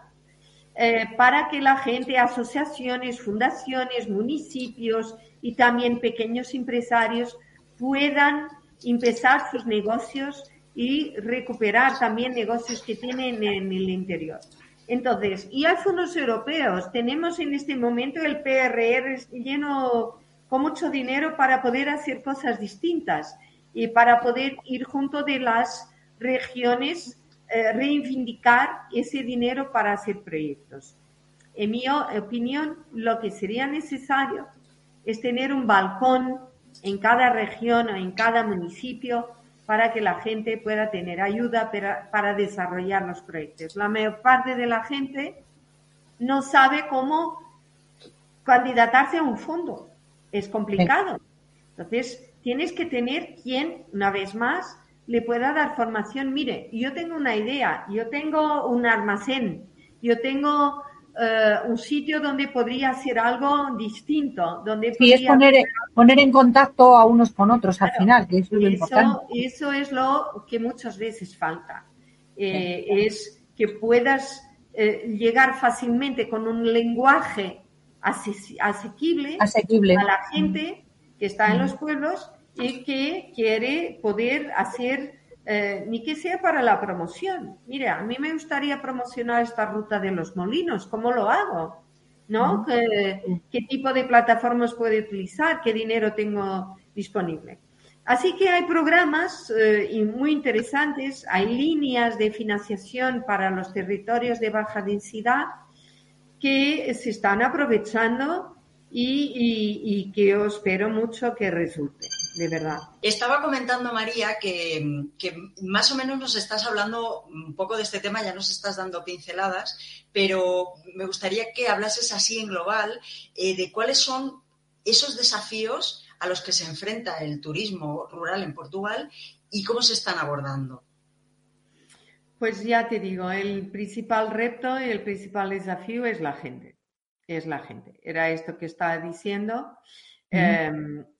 eh, para que la gente, asociaciones, fundaciones, municipios y también pequeños empresarios puedan empezar sus negocios y recuperar también negocios que tienen en el interior. Entonces, y hay fondos europeos. Tenemos en este momento el PRR lleno con mucho dinero para poder hacer cosas distintas y para poder ir junto de las regiones, eh, reivindicar ese dinero para hacer proyectos. En mi opinión, lo que sería necesario es tener un balcón en cada región o en cada municipio para que la gente pueda tener ayuda para, desarrollar los proyectos. La mayor parte de la gente no sabe cómo candidatarse a un fondo. Es complicado. Entonces, tienes que tener quien, una vez más, le pueda dar formación. Mire, yo tengo una idea, yo tengo un almacén, yo tengo eh, un sitio donde podría hacer algo distinto, donde sí, es poner, poner en contacto a unos con otros al final, que eso es lo importante. Eso es lo que muchas veces falta, eh, es que puedas eh, llegar fácilmente con un lenguaje asequible, asequible, a la gente que está en los pueblos y que quiere poder hacer eh, ni que sea para la promoción. Mira, a mí me gustaría promocionar esta ruta de los molinos, ¿cómo lo hago? ¿No? ¿Qué, tipo de plataformas puedo utilizar? ¿Qué dinero tengo disponible? Así que hay programas eh, muy interesantes, hay líneas de financiación para los territorios de baja densidad que se están aprovechando y, que yo espero mucho que resulte, de verdad. Estaba comentando, María, que, más o menos nos estás hablando un poco de este tema, ya nos estás dando pinceladas, pero me gustaría que hablases así en global eh, de cuáles son esos desafíos a los que se enfrenta el turismo rural en Portugal y cómo se están abordando. Pues ya te digo, el principal reto y el principal desafío es la gente es la gente. Era esto que estaba diciendo.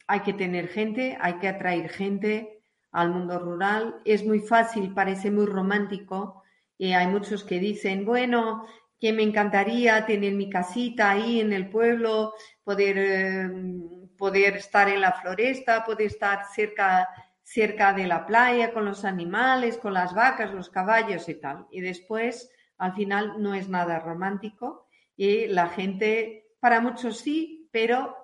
Hay que tener gente, hay que atraer gente al mundo rural. Es muy fácil, parece muy romántico. Hay muchos que dicen, bueno, que me encantaría tener mi casita ahí en el pueblo, poder, em, poder estar en la floresta, poder estar cerca, cerca de la playa con los animales, con las vacas, los caballos y tal. Y después, al final, no es nada romántico y la gente, para muchos sí, pero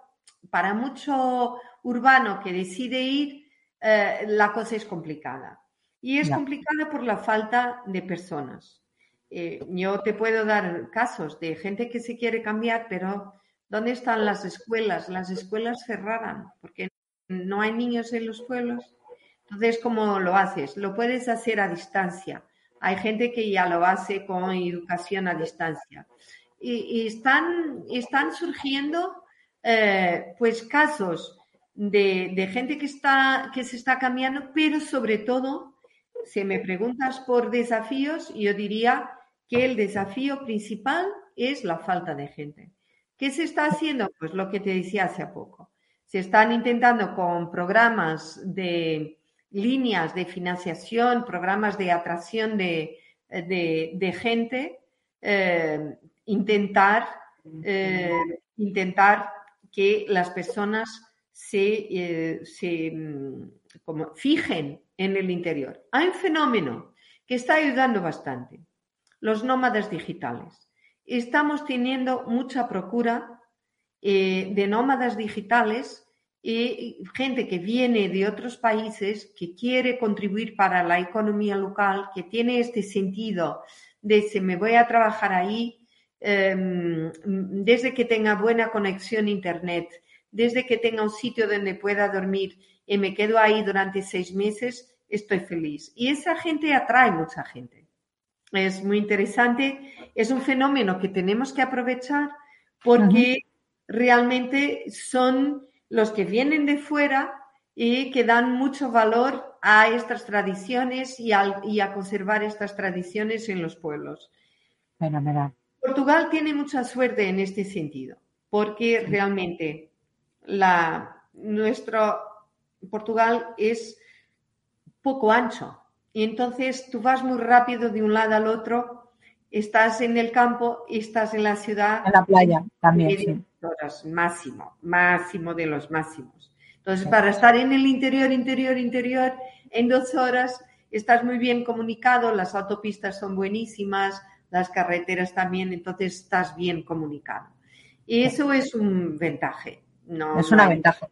para mucho urbano que decide ir, eh, la cosa es complicada. Y es complicada por la falta de personas. eh, yo te puedo dar casos de gente que se quiere cambiar, pero ¿dónde están las escuelas? Las escuelas cerraran porque no hay niños en los pueblos. Entonces, ¿cómo lo haces? Lo puedes hacer a distancia. Hay gente que ya lo hace con educación a distancia. Y, están, están surgiendo eh, pues casos de, gente que, está, que se está cambiando, pero sobre todo, si me preguntas por desafíos, yo diría que el desafío principal es la falta de gente. ¿Qué se está haciendo? Pues lo que te decía hace poco. Se están intentando con programas de líneas de financiación, programas de atracción de, gente, eh, intentar, eh, intentar que las personas se, eh, mm, como fijen en el interior. Hay un fenómeno que está ayudando bastante, los nómadas digitales. Estamos teniendo mucha procura eh, de nómadas digitales y gente que viene de otros países, que quiere contribuir para la economía local, que tiene este sentido de si me voy a trabajar ahí, em, desde que tenga buena conexión Internet, desde que tenga un sitio donde pueda dormir y me quedo ahí durante seis meses, estoy feliz. Y esa gente atrae mucha gente. Es muy interesante, es un fenómeno que tenemos que aprovechar porque realmente son los que vienen de fuera y que dan mucho valor a estas tradiciones y a, conservar estas tradiciones en los pueblos. Portugal tiene mucha suerte en este sentido, porque realmente la, nuestro Portugal es poco ancho. Y entonces tú vas muy rápido de un lado al otro, estás en el campo y estás en la ciudad. En la playa también. Horas, máximo, máximo de los máximos. Entonces, para estar en el interior, interior, interior, en dos horas, estás muy bien comunicado, las autopistas son buenísimas, las carreteras también, entonces estás bien comunicado. Y eso es un ventaje es una ventaja.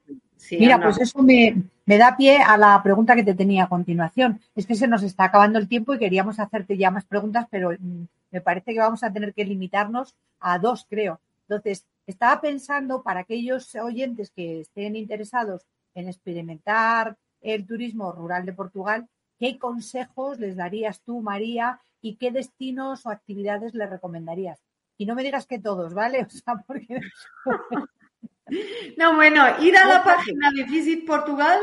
Mira, pues eso me, da pie a la pregunta que te tenía a continuación. Es que se nos está acabando el tiempo y queríamos hacerte ya más preguntas, pero mm, me parece que vamos a tener que limitarnos a dos, creo. Entonces, estaba pensando para aquellos oyentes que estén interesados en experimentar el turismo rural de Portugal, ¿qué consejos les darías tú, María, y qué destinos o actividades les recomendarías? Y no me digas que todos, ¿vale? O sea, porque No, bueno, ir a la página de Visit Portugal,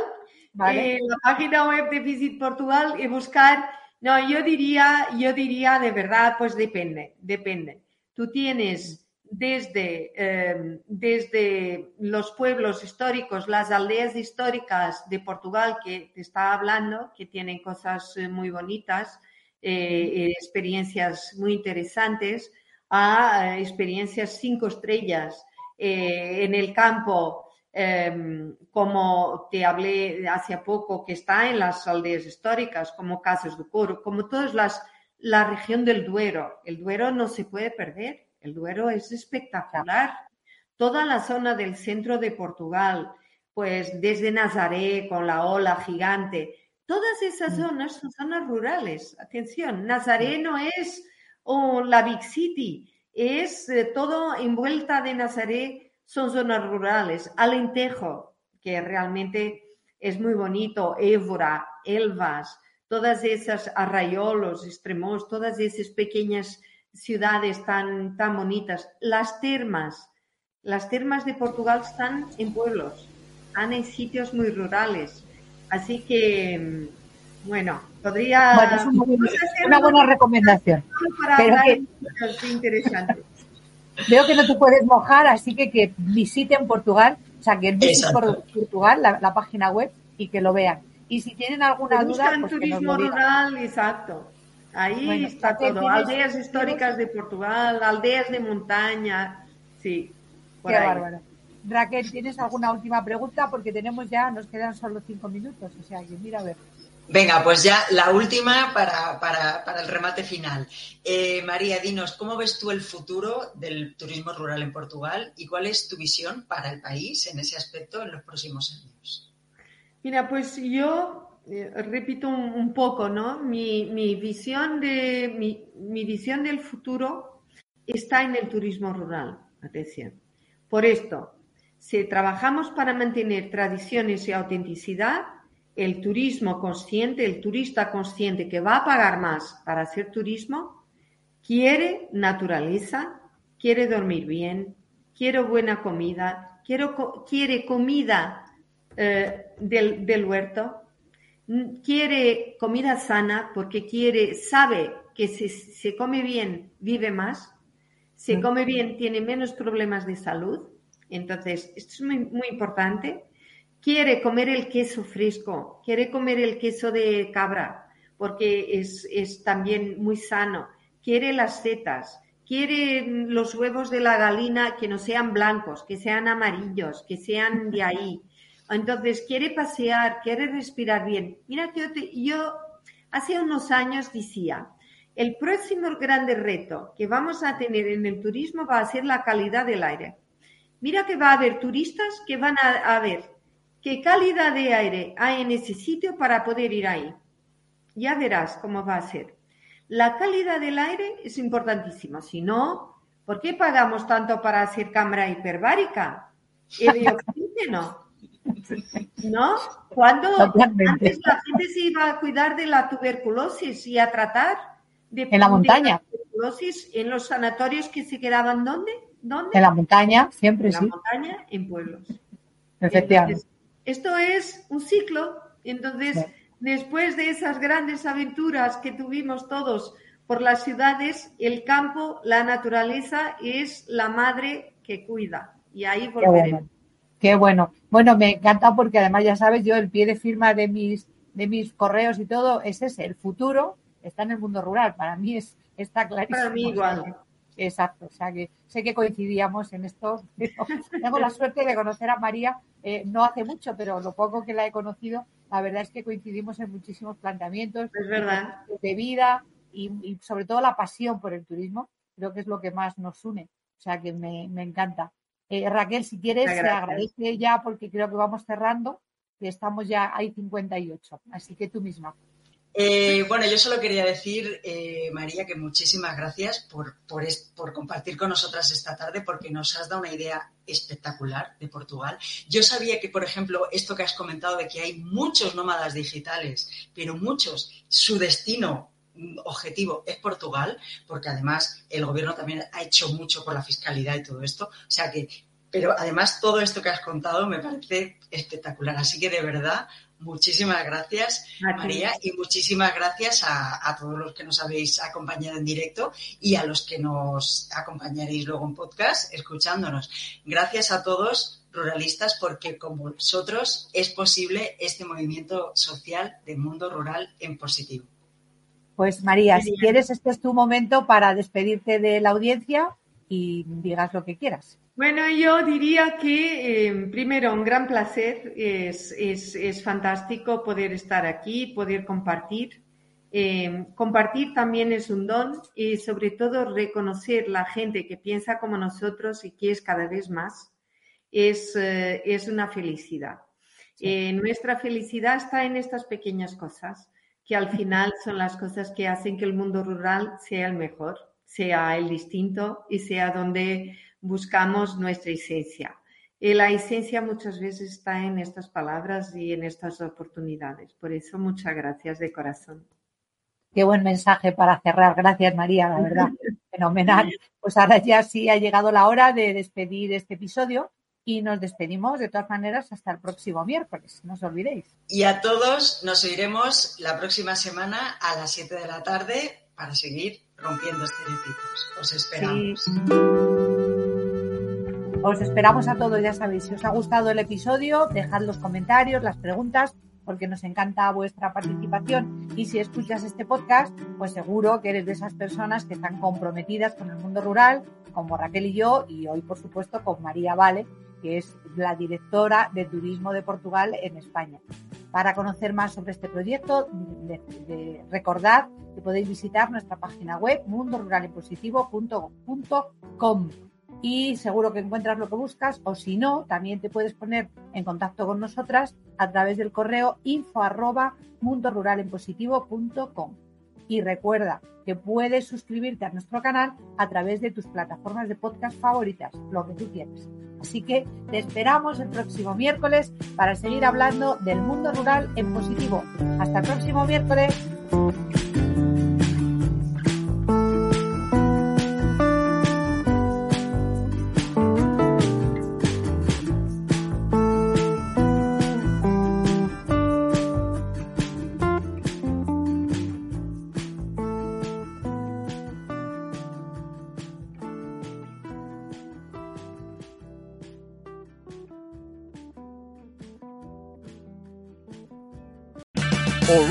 eh, la página web de Visit Portugal y buscar. No, yo diría, yo diría de verdad, pues depende, depende. Tú tienes desde, em, desde los pueblos históricos, las aldeas históricas de Portugal que te está hablando, que tienen cosas eh, muy bonitas, eh, experiencias muy interesantes, a experiencias cinco estrellas eh, en el campo, em, como te hablé hace poco, que está en las aldeas históricas, como Casas do Coro, como todas las, la región del Duero. El Duero no se puede perder, el Duero es espectacular. Toda la zona del centro de Portugal, pues desde Nazaré con la ola gigante, todas esas mm. zonas son zonas rurales. Atención, Nazaré no es la Big City, es eh, todo envuelta de Nazaret, son zonas rurales. Alentejo, que realmente es muy bonito, Évora, Elvas, todas esas arrayolos, extremos, todas esas pequeñas ciudades tan, tan bonitas. Las termas, las termas de Portugal están en pueblos, están en sitios muy rurales. Así que, bueno, Podría una, buena recomendación. Veo que no te puedes mojar, así que que visiten Portugal, o sea, que visiten Portugal, la, página web, y que lo vean. Y si tienen alguna duda, pues turismo rural, exacto. Ahí está todo. Aldeas históricas de Portugal, aldeas de montaña, sí. Qué bárbaro. Raquel, ¿tienes alguna última pregunta? Porque tenemos ya, nos quedan solo cinco minutos, o sea, que mira a ver. Venga, pues ya la última para, el remate final. Eh, María, dinos, ¿cómo ves tú el futuro del turismo rural en Portugal y cuál es tu visión para el país en ese aspecto en los próximos años? Mira, pues yo eh, repito un, poco, ¿no? Mi, visión de, mi, visión del futuro está en el turismo rural. Atención. Por esto, si trabajamos para mantener tradiciones y autenticidad, el turismo consciente, el turista consciente que va a pagar más para hacer turismo, quiere naturaleza, quiere dormir bien, quiere buena comida, quiere comida eh, del huerto, quiere comida sana porque quiere, sabe que si se come bien, vive más, se come bien, tiene menos problemas de salud. Entonces, esto es muy, muy importante. Quiere comer el queso fresco, quiere comer el queso de cabra porque es, es también muy sano. Quiere las setas, quiere los huevos de la galina que no sean blancos, que sean amarillos, que sean de ahí. Entonces, quiere pasear, quiere respirar bien. Mira que yo, hace unos años decía, el próximo grande reto que vamos a tener en el turismo va a ser la calidad del aire. Mira que va a haber turistas que van a, ver qué calidad de aire hay en ese sitio para poder ir ahí. Ya verás cómo va a ser. La calidad del aire es importantísima. Si no, ¿por qué pagamos tanto para hacer cámara hiperbárica? El oxígeno. ¿No? Cuando antes la gente se iba a cuidar de la tuberculosis y a tratar de, en la montaña. tuberculosis en los sanatorios que se quedaban ¿dónde? ¿Dónde? En la montaña, siempre en sí. En la montaña, en pueblos. Efectivamente. Esto es un ciclo. Entonces, después de esas grandes aventuras que tuvimos todos por las ciudades, el campo, la naturaleza es la madre que cuida. Y ahí volveremos. Qué bueno. Bueno, me encanta porque además ya sabes, yo el pie de firma de mis, de mis correos y todo es ese, el futuro está en el mundo rural. Para mí es, está clarísimo. Para mí igual. Exacto, o sea que sé que coincidíamos en esto. Tengo la suerte de conocer a María eh, no hace mucho, pero lo poco que la he conocido, la verdad es que coincidimos en muchísimos planteamientos de vida y, sobre todo la pasión por el turismo, creo que es lo que más nos une. O sea que me, me encanta. Eh, Raquel, si quieres, te agradece ya porque creo que vamos cerrando, que estamos ya, hay 58, así que tú misma. Eh, bueno, yo solo quería decir, eh, María, que muchísimas gracias por, por, compartir con nosotras esta tarde, porque nos has dado una idea espectacular de Portugal. Yo sabía que, por ejemplo, esto que has comentado de que hay muchos nómadas digitales, pero muchos, su destino mm, objetivo es Portugal, porque además el gobierno también ha hecho mucho por la fiscalidad y todo esto. O sea que, pero además todo esto que has contado me parece espectacular. Así que de verdad, Muchísimas gracias, María, y muchísimas gracias a, todos los que nos habéis acompañado en directo y a los que nos acompañaréis luego en podcast escuchándonos. Gracias a todos, ruralistas, porque con vosotros es posible este movimiento social del mundo rural en positivo. Pues María, si quieres, este es tu momento para despedirte de la audiencia y digas lo que quieras. Bueno, yo diría que eh, primero un gran placer, es, es, fantástico poder estar aquí, poder compartir. Eh, compartir también es un don y sobre todo reconocer la gente que piensa como nosotros y que es cada vez más, es, eh, es una felicidad. nuestra felicidad está en estas pequeñas cosas, que al final son las cosas que hacen que el mundo rural sea el mejor, sea el distinto y sea donde buscamos nuestra esencia. Y la esencia muchas veces está en estas palabras y en estas oportunidades. Por eso, muchas gracias de corazón. Qué buen mensaje para cerrar. Gracias, María, la verdad. Fenomenal. Pues ahora ya sí ha llegado la hora de despedir este episodio y nos despedimos de todas maneras hasta el próximo miércoles, no os olvidéis. Y a todos nos oiremos la próxima semana a las 7 de la tarde para seguir rompiendo estereotipos. Os esperamos. Os esperamos a todos, ya sabéis, si os ha gustado el episodio, dejad los comentarios, las preguntas, porque nos encanta vuestra participación. Y si escuchas este podcast, pues seguro que eres de esas personas que están comprometidas con el mundo rural, como Raquel y yo, y hoy, por supuesto, con María Vale, que es la directora de Turismo de Portugal en España. Para conocer más sobre este proyecto, recordad que podéis visitar nuestra página web mundoruralenpositivo.com y seguro que encuentras lo que buscas o si no, también te puedes poner en contacto con nosotras a través del correo info arroba. Y recuerda que puedes suscribirte a nuestro canal a través de tus plataformas de podcast favoritas, lo que tú quieras. Así que te esperamos el próximo miércoles para seguir hablando del mundo rural en positivo. Hasta el próximo miércoles.